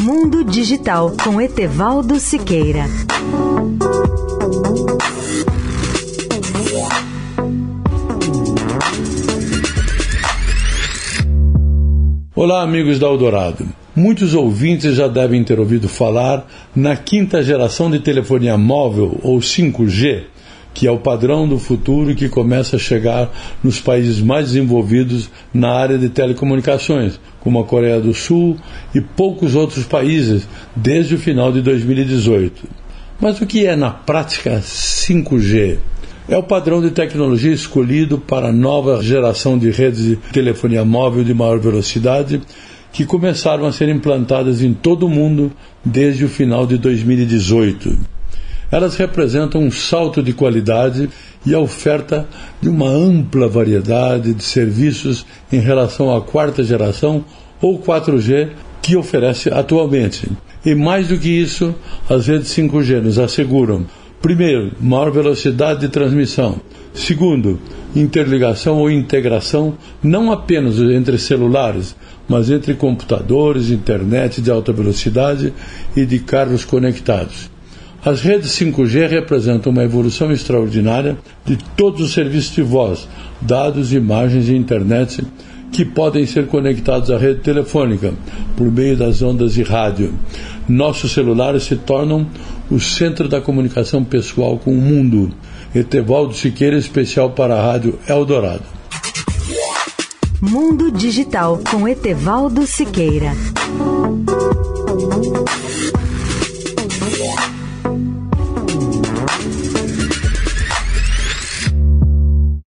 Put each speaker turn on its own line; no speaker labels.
Mundo Digital com Etevaldo Siqueira.
Olá, amigos da Eldorado. Muitos ouvintes já devem ter ouvido falar na quinta geração de telefonia móvel, ou 5G, que é o padrão do futuro que começa a chegar nos países mais desenvolvidos na área de telecomunicações, como a Coreia do Sul e poucos outros países, desde o final de 2018. Mas o que é na prática 5G? É o padrão de tecnologia escolhido para a nova geração de redes de telefonia móvel de maior velocidade que começaram a ser implantadas em todo o mundo desde o final de 2018. Elas representam um salto de qualidade e a oferta de uma ampla variedade de serviços em relação à quarta geração ou 4G que oferece atualmente. E mais do que isso, as redes 5G nos asseguram Primeiro, maior velocidade de transmissão. Segundo, interligação ou integração não apenas entre celulares, mas entre computadores, internet de alta velocidade e de carros conectados. As redes 5G representam uma evolução extraordinária de todos os serviços de voz, dados, imagens e internet que podem ser conectados à rede telefônica por meio das ondas de rádio. Nossos celulares se tornam o centro da comunicação pessoal com o mundo. Etevaldo Siqueira, especial para a Rádio Eldorado.
Mundo Digital com Etevaldo Siqueira.